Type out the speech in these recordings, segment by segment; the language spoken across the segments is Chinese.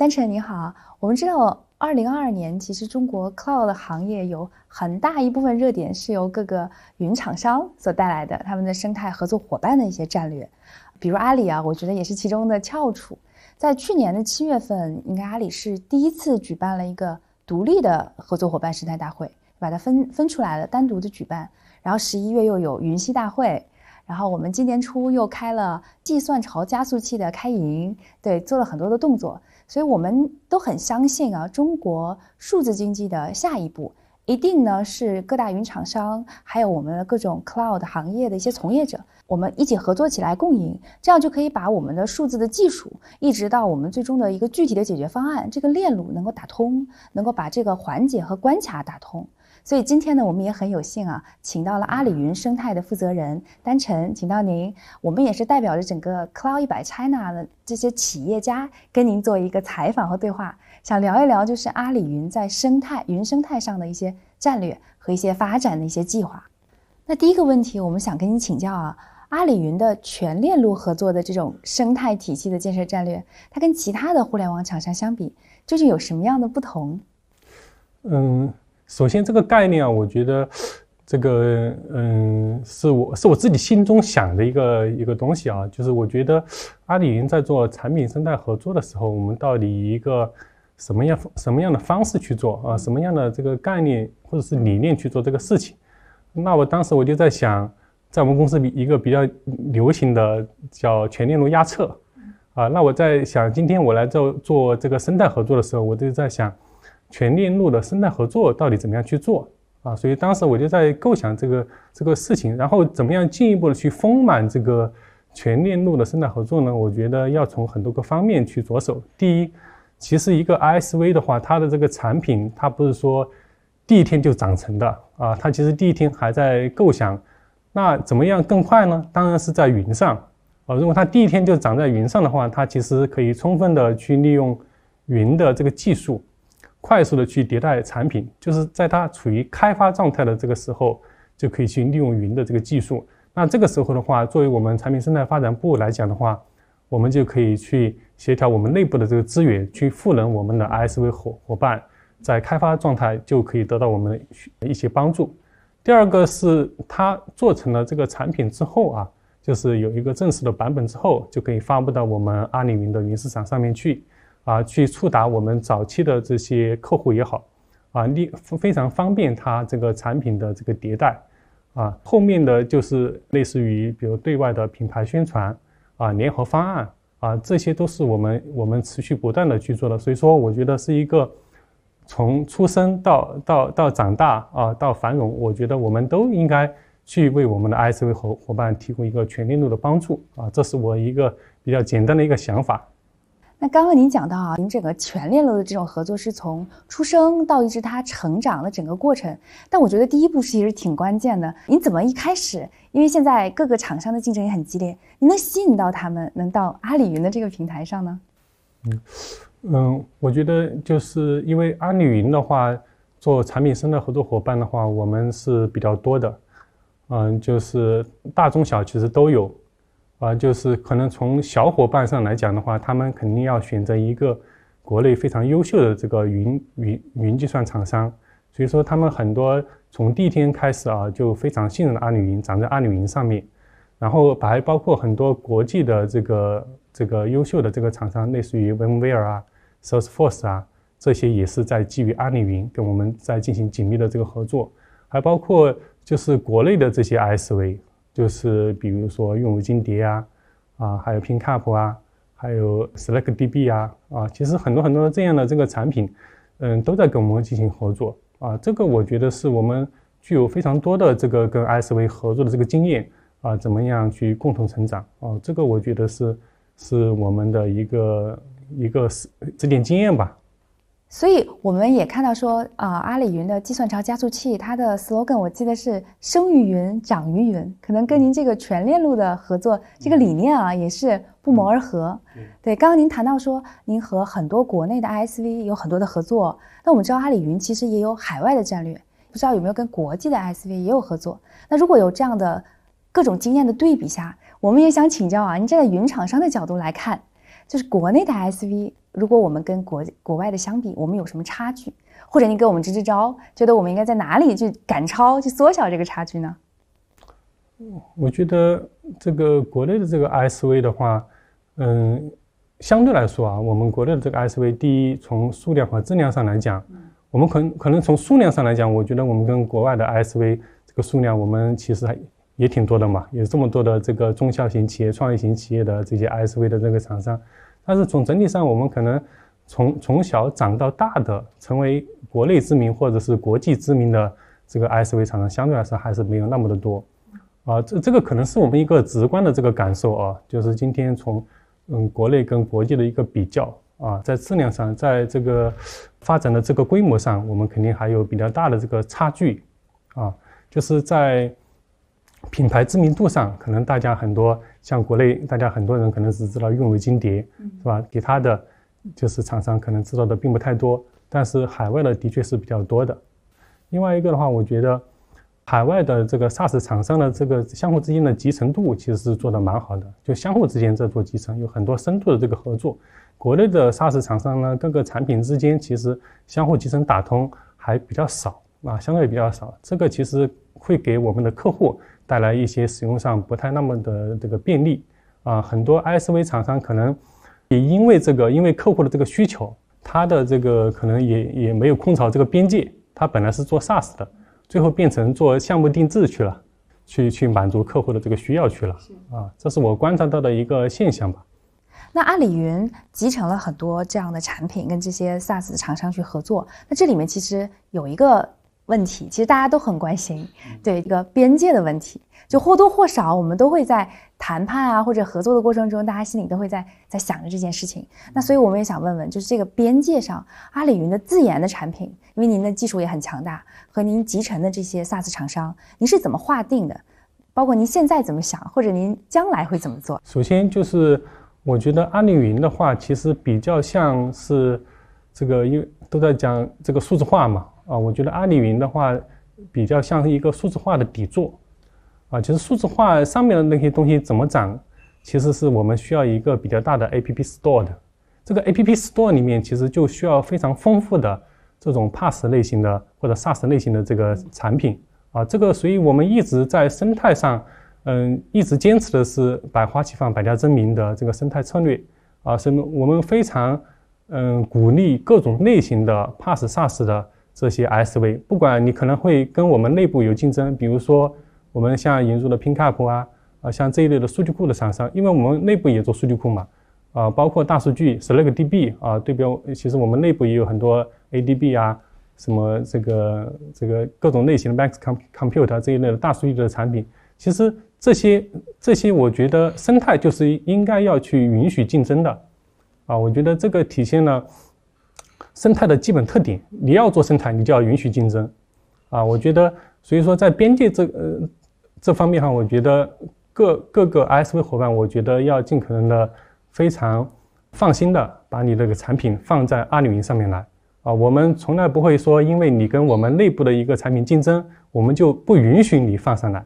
丹晨你好，我们知道，二零二二年其实中国 cloud 行业有很大一部分热点是由各个云厂商所带来的，他们的生态合作伙伴的一些战略，比如阿里啊，我觉得也是其中的翘楚。在去年的七月份，应该阿里是第一次举办了一个独立的合作伙伴生态大会，把它分分出来了，单独的举办。然后十一月又有云栖大会。然后我们今年初又开了计算潮加速器的开营，对，做了很多的动作，所以我们都很相信啊，中国数字经济的下一步一定呢是各大云厂商，还有我们的各种 cloud 行业的一些从业者，我们一起合作起来共赢，这样就可以把我们的数字的技术，一直到我们最终的一个具体的解决方案，这个链路能够打通，能够把这个环节和关卡打通。所以今天呢，我们也很有幸啊，请到了阿里云生态的负责人丹晨，请到您。我们也是代表着整个 Cloud 一百 China 的这些企业家，跟您做一个采访和对话，想聊一聊就是阿里云在生态云生态上的一些战略和一些发展的一些计划。那第一个问题，我们想跟您请教啊，阿里云的全链路合作的这种生态体系的建设战略，它跟其他的互联网厂商相比，究竟有什么样的不同？嗯。首先，这个概念啊，我觉得，这个嗯，是我是我自己心中想的一个一个东西啊，就是我觉得阿里云在做产品生态合作的时候，我们到底一个什么样什么样的方式去做啊？什么样的这个概念或者是理念去做这个事情？那我当时我就在想，在我们公司比一个比较流行的叫全链路压测啊，那我在想，今天我来做做这个生态合作的时候，我就在想。全链路的生态合作到底怎么样去做啊？所以当时我就在构想这个这个事情，然后怎么样进一步的去丰满这个全链路的生态合作呢？我觉得要从很多个方面去着手。第一，其实一个 ISV 的话，它的这个产品它不是说第一天就长成的啊，它其实第一天还在构想。那怎么样更快呢？当然是在云上啊。如果它第一天就长在云上的话，它其实可以充分的去利用云的这个技术。快速的去迭代产品，就是在它处于开发状态的这个时候，就可以去利用云的这个技术。那这个时候的话，作为我们产品生态发展部来讲的话，我们就可以去协调我们内部的这个资源，去赋能我们的 ISV 伙伙伴，在开发状态就可以得到我们的一些帮助。第二个是它做成了这个产品之后啊，就是有一个正式的版本之后，就可以发布到我们阿里云的云市场上面去。啊，去触达我们早期的这些客户也好，啊，利非常方便他这个产品的这个迭代，啊，后面的就是类似于比如对外的品牌宣传，啊，联合方案，啊，这些都是我们我们持续不断的去做的。所以说，我觉得是一个从出生到到到长大啊，到繁荣，我觉得我们都应该去为我们的 ISV 伙伙伴提供一个全链路的帮助，啊，这是我一个比较简单的一个想法。那刚刚您讲到啊，您整个全链路的这种合作是从出生到一直它成长的整个过程，但我觉得第一步其实挺关键的。您怎么一开始？因为现在各个厂商的竞争也很激烈，您能吸引到他们能到阿里云的这个平台上呢？嗯嗯，我觉得就是因为阿里云的话，做产品生态合作伙伴的话，我们是比较多的，嗯，就是大中小其实都有。啊，就是可能从小伙伴上来讲的话，他们肯定要选择一个国内非常优秀的这个云云云计算厂商，所以说他们很多从第一天开始啊，就非常信任阿里云，长在阿里云上面，然后还包括很多国际的这个这个优秀的这个厂商，类似于 VMware 啊、Salesforce 啊，这些也是在基于阿里云跟我们在进行紧密的这个合作，还包括就是国内的这些 ISV。就是比如说用友金蝶啊，啊，还有 PinCup 啊，还有 SelectDB 啊，啊，其实很多很多这样的这个产品，嗯，都在跟我们进行合作啊。这个我觉得是我们具有非常多的这个跟 ISV 合作的这个经验啊，怎么样去共同成长啊？这个我觉得是是我们的一个一个是这点经验吧。所以我们也看到说啊，阿里云的计算超加速器，它的 slogan 我记得是“生于云，长于云”，可能跟您这个全链路的合作这个理念啊，也是不谋而合。对，刚刚您谈到说，您和很多国内的 ISV 有很多的合作，那我们知道阿里云其实也有海外的战略，不知道有没有跟国际的 ISV 也有合作？那如果有这样的各种经验的对比下，我们也想请教啊，您站在云厂商的角度来看，就是国内的 ISV。如果我们跟国国外的相比，我们有什么差距？或者你给我们支支招，觉得我们应该在哪里去赶超，去缩小这个差距呢？我觉得这个国内的这个 SV 的话，嗯，相对来说啊，我们国内的这个 SV，第一从数量和质量上来讲，我们可能可能从数量上来讲，我觉得我们跟国外的 SV 这个数量，我们其实还也挺多的嘛，有这么多的这个中小型企业、创业型企业的这些 SV 的这个厂商，但是从整体上，我们可能从从小长到大的，成为国内知名或者是国际知名的这个 ISV 厂商，相对来说还是没有那么的多。啊，这这个可能是我们一个直观的这个感受啊，就是今天从嗯国内跟国际的一个比较啊，在质量上，在这个发展的这个规模上，我们肯定还有比较大的这个差距啊，就是在品牌知名度上，可能大家很多像国内，大家很多人可能只知道运维金蝶，是吧？其他的就是厂商可能知道的并不太多，但是海外的的确是比较多的。另外一个的话，我觉得。海外的这个 SaaS 厂商的这个相互之间的集成度其实是做的蛮好的，就相互之间在做集成，有很多深度的这个合作。国内的 SaaS 厂商呢，各个产品之间其实相互集成打通还比较少啊，相对比较少。这个其实会给我们的客户带来一些使用上不太那么的这个便利啊。很多 ISV 厂商可能也因为这个，因为客户的这个需求，他的这个可能也也没有空巢这个边界，他本来是做 SaaS 的。最后变成做项目定制去了，去去满足客户的这个需要去了啊，这是我观察到的一个现象吧。那阿里云集成了很多这样的产品，跟这些 SaaS 厂商去合作。那这里面其实有一个问题，其实大家都很关心，对一个边界的问题。就或多或少，我们都会在谈判啊或者合作的过程中，大家心里都会在在想着这件事情。那所以我们也想问问，就是这个边界上，阿里云的自研的产品，因为您的技术也很强大，和您集成的这些 SaaS 厂商，您是怎么划定的？包括您现在怎么想，或者您将来会怎么做？首先就是，我觉得阿里云的话，其实比较像是这个，因为都在讲这个数字化嘛，啊，我觉得阿里云的话，比较像是一个数字化的底座。啊，其实数字化上面的那些东西怎么涨，其实是我们需要一个比较大的 App Store 的。这个 App Store 里面其实就需要非常丰富的这种 Pass 类型的或者 SaaS 类型的这个产品啊。这个所以我们一直在生态上，嗯，一直坚持的是百花齐放、百家争鸣的这个生态策略啊。什么？我们非常嗯鼓励各种类型的 Pass SaaS 的这些 SV，不管你可能会跟我们内部有竞争，比如说。我们像引入的 PinCap 啊，啊像这一类的数据库的厂商，因为我们内部也做数据库嘛，啊包括大数据 SlackDB 啊对标，其实我们内部也有很多 ADB 啊，什么这个这个各种类型的 Max Compute 这一类的大数据的产品，其实这些这些我觉得生态就是应该要去允许竞争的，啊我觉得这个体现了生态的基本特点，你要做生态，你就要允许竞争，啊我觉得所以说在边界这呃。这方面哈，我觉得各各个 ISV 伙伴，我觉得要尽可能的非常放心的把你这个产品放在阿里云上面来啊。我们从来不会说，因为你跟我们内部的一个产品竞争，我们就不允许你放上来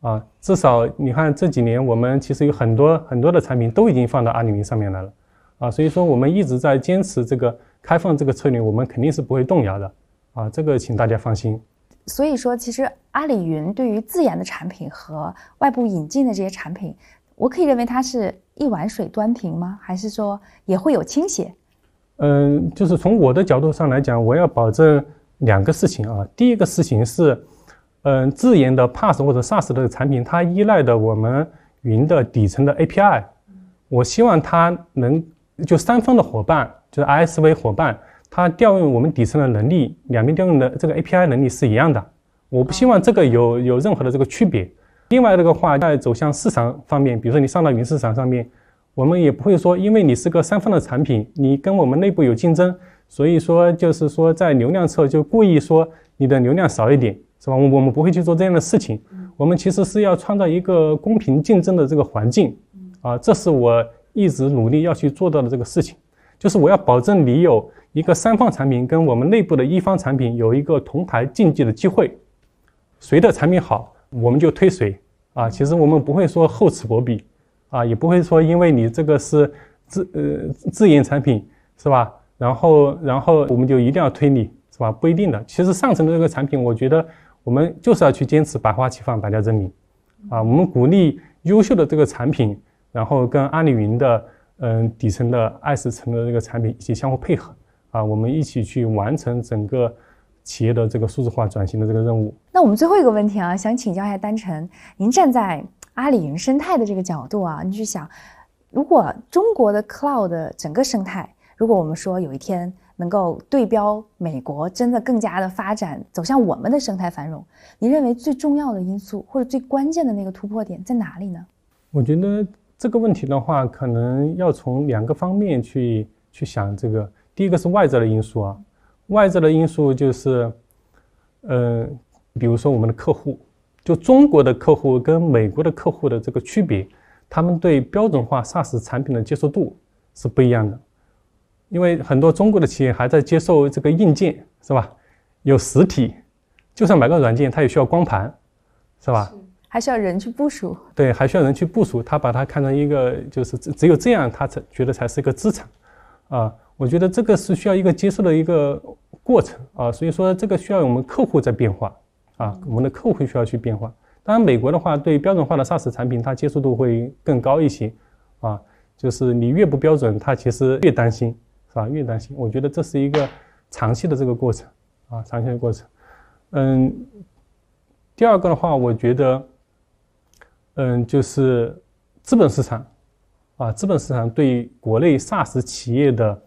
啊。至少你看这几年，我们其实有很多很多的产品都已经放到阿里云上面来了啊。所以说，我们一直在坚持这个开放这个策略，我们肯定是不会动摇的啊。这个请大家放心。所以说，其实阿里云对于自研的产品和外部引进的这些产品，我可以认为它是一碗水端平吗？还是说也会有倾斜？嗯，就是从我的角度上来讲，我要保证两个事情啊。第一个事情是，嗯，自研的 PaaS 或者 SaaS 的产品，它依赖的我们云的底层的 API，我希望它能就三方的伙伴，就是 ISV 伙伴。它调用我们底层的能力，两边调用的这个 API 能力是一样的。我不希望这个有有任何的这个区别。另外的个话，在走向市场方面，比如说你上到云市场上面，我们也不会说，因为你是个三方的产品，你跟我们内部有竞争，所以说就是说在流量侧就故意说你的流量少一点，是吧？我们不会去做这样的事情。我们其实是要创造一个公平竞争的这个环境，啊，这是我一直努力要去做到的这个事情，就是我要保证你有。一个三方产品跟我们内部的一方产品有一个同台竞技的机会，谁的产品好，我们就推谁啊。其实我们不会说厚此薄彼啊，也不会说因为你这个是自呃自研产品是吧？然后然后我们就一定要推你，是吧？不一定的。其实上层的这个产品，我觉得我们就是要去坚持百花齐放，百家争鸣，啊，我们鼓励优秀的这个产品，然后跟阿里云的嗯底层的二十层的这个产品一起相互配合，啊，我们一起去完成整个。企业的这个数字化转型的这个任务。那我们最后一个问题啊，想请教一下丹晨，您站在阿里云生态的这个角度啊，你去想，如果中国的 cloud 整个生态，如果我们说有一天能够对标美国，真的更加的发展走向我们的生态繁荣，您认为最重要的因素或者最关键的那个突破点在哪里呢？我觉得这个问题的话，可能要从两个方面去去想。这个第一个是外在的因素啊。外在的因素就是，呃，比如说我们的客户，就中国的客户跟美国的客户的这个区别，他们对标准化 SaaS 产品的接受度是不一样的。因为很多中国的企业还在接受这个硬件，是吧？有实体，就算买个软件，它也需要光盘，是吧？还需要人去部署。对，还需要人去部署。他把它看成一个，就是只只有这样，他才觉得才是一个资产，啊。我觉得这个是需要一个接受的一个过程啊，所以说这个需要我们客户在变化啊，我们的客户需要去变化。当然，美国的话对标准化的 SaaS 产品，它接受度会更高一些啊，就是你越不标准，它其实越担心，是吧？越担心。我觉得这是一个长期的这个过程啊，长期的过程。嗯，第二个的话，我觉得，嗯，就是资本市场啊，资本市场对国内 SaaS 企业的。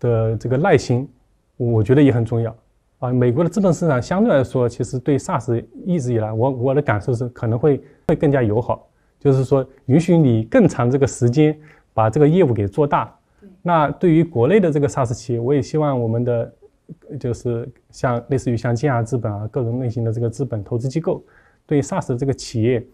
的这个耐心，我觉得也很重要啊。美国的资本市场相对来说，其实对 SaaS 一直以来，我我的感受是可能会会更加友好，就是说允许你更长这个时间把这个业务给做大。那对于国内的这个 SaaS 企业，我也希望我们的就是像类似于像建亚资本啊，各种类型的这个资本投资机构，对 SaaS 这个企业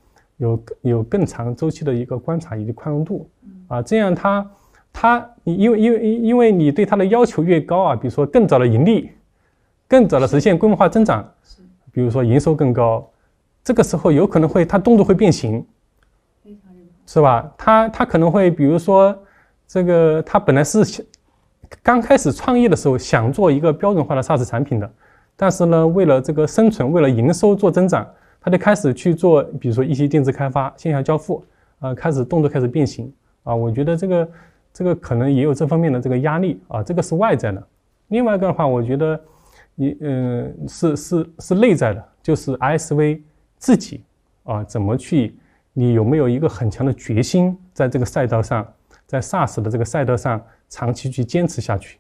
有有更长周期的一个观察以及宽容度啊，这样它。它，因为因为因因为你对它的要求越高啊，比如说更早的盈利，更早的实现规模化增长，比如说营收更高，这个时候有可能会它动作会变形，是吧？它它可能会比如说这个它本来是刚开始创业的时候想做一个标准化的 SaaS 产品的，但是呢，为了这个生存，为了营收做增长，它就开始去做，比如说一些电子开发、线下交付，啊，开始动作开始变形啊，我觉得这个。这个可能也有这方面的这个压力啊，这个是外在的。另外一个的话，我觉得你嗯是是是内在的，就是 ISV 自己啊怎么去，你有没有一个很强的决心，在这个赛道上，在 SaaS 的这个赛道上长期去坚持下去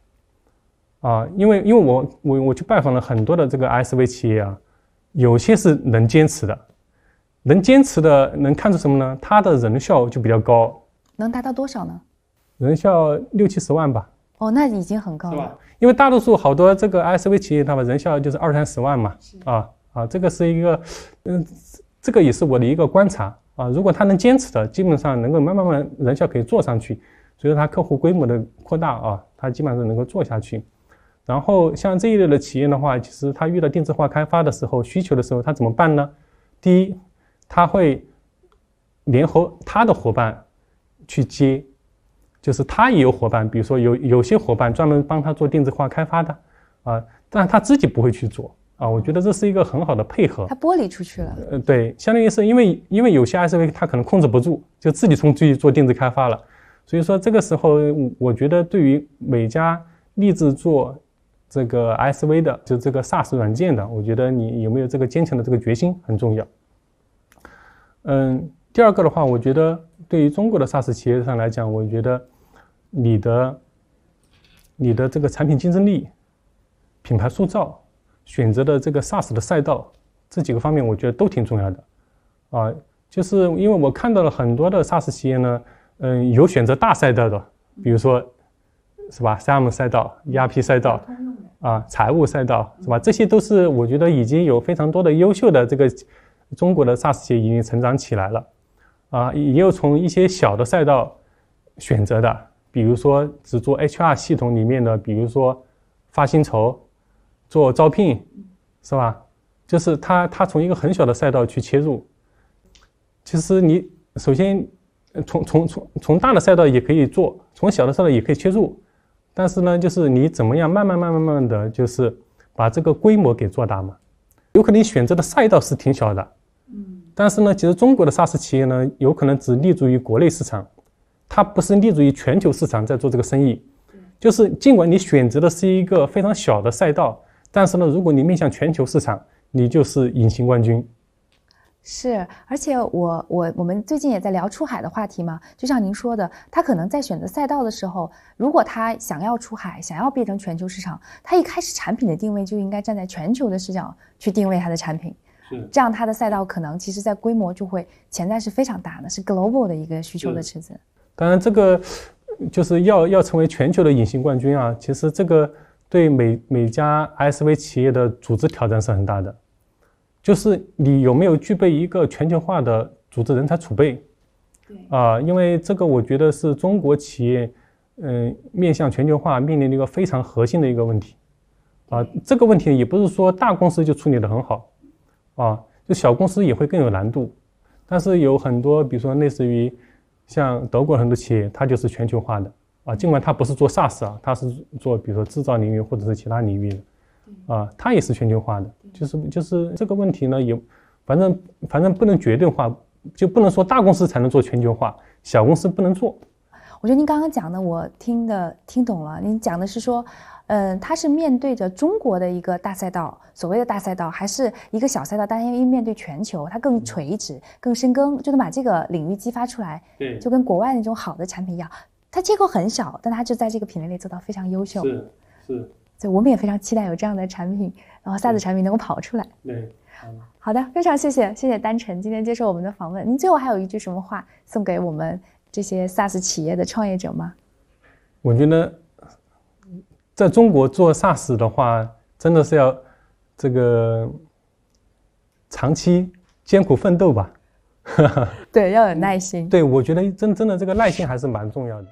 啊？因为因为我我我去拜访了很多的这个 ISV 企业啊，有些是能坚持的，能坚持的能看出什么呢？它的人效就比较高，能达到多少呢？人效六七十万吧，哦，那已经很高了。因为大多数好多这个 ISV 企业，他们人效就是二三十万嘛。啊啊，这个是一个，嗯，这个也是我的一个观察啊。如果他能坚持的，基本上能够慢慢慢人效可以做上去，随着他客户规模的扩大啊，他基本上能够做下去。然后像这一类的企业的话，其实他遇到定制化开发的时候需求的时候，他怎么办呢？第一，他会联合他的伙伴去接。就是他也有伙伴，比如说有有些伙伴专门帮他做定制化开发的，啊，但他自己不会去做啊。我觉得这是一个很好的配合。他剥离出去了。呃，对，相当于是因为因为有些 SV 他可能控制不住，就自己从自己做定制开发了。所以说这个时候，我觉得对于每家立志做这个 SV 的，就这个 SaaS 软件的，我觉得你有没有这个坚强的这个决心很重要。嗯，第二个的话，我觉得对于中国的 SaaS 企业上来讲，我觉得。你的、你的这个产品竞争力、品牌塑造、选择的这个 SaaS 的赛道，这几个方面我觉得都挺重要的。啊，就是因为我看到了很多的 SaaS 企业呢，嗯，有选择大赛道的，比如说，是吧？CRM 赛道、ERP 赛道，啊，财务赛道，是吧？这些都是我觉得已经有非常多的优秀的这个中国的 SaaS 企业已经成长起来了。啊，也有从一些小的赛道选择的。比如说，只做 HR 系统里面的，比如说发薪酬、做招聘，是吧？就是他他从一个很小的赛道去切入。其实你首先从从从从大的赛道也可以做，从小的赛道也可以切入。但是呢，就是你怎么样慢慢慢慢慢慢的就是把这个规模给做大嘛。有可能你选择的赛道是挺小的，嗯，但是呢，其实中国的 SaaS 企业呢，有可能只立足于国内市场，它不是立足于全球市场在做这个生意。就是尽管你选择的是一个非常小的赛道，但是呢，如果你面向全球市场，你就是隐形冠军。是，而且我我我们最近也在聊出海的话题嘛，就像您说的，他可能在选择赛道的时候，如果他想要出海，想要变成全球市场，他一开始产品的定位就应该站在全球的视角去定位他的产品，是这样他的赛道可能其实在规模就会潜在是非常大的，是 global 的一个需求的池子。当然，这个就是要要成为全球的隐形冠军啊，其实这个对每每家 SV 企业的组织挑战是很大的。就是你有没有具备一个全球化的组织人才储备？对啊，因为这个我觉得是中国企业，嗯，面向全球化面临的一个非常核心的一个问题。啊，这个问题也不是说大公司就处理得很好，啊，就小公司也会更有难度。但是有很多，比如说类似于像德国很多企业，它就是全球化的啊，尽管它不是做 SaaS 啊，它是做比如说制造领域或者是其他领域的。啊，它也是全球化的，就是就是这个问题呢，也反正反正不能绝对化，就不能说大公司才能做全球化，小公司不能做。我觉得您刚刚讲的我听的听懂了，您讲的是说，嗯，它是面对着中国的一个大赛道，所谓的大赛道，还是一个小赛道，但因为面对全球，它更垂直、更深耕，就能把这个领域激发出来。对就跟国外那种好的产品一样，它接口很小，但它就在这个品类里做到非常优秀。是是，所以我们也非常期待有这样的产品，然后 SaaS 产品能够跑出来。对。好的，非常谢谢，谢谢丹晨今天接受我们的访问。您最后还有一句什么话送给我们这些 SaaS 企业的创业者吗？我觉得在中国做 SaaS 的话，真的是要这个长期艰苦奋斗吧。对，要有耐心。对，我觉得真真的这个耐心还是蛮重要的。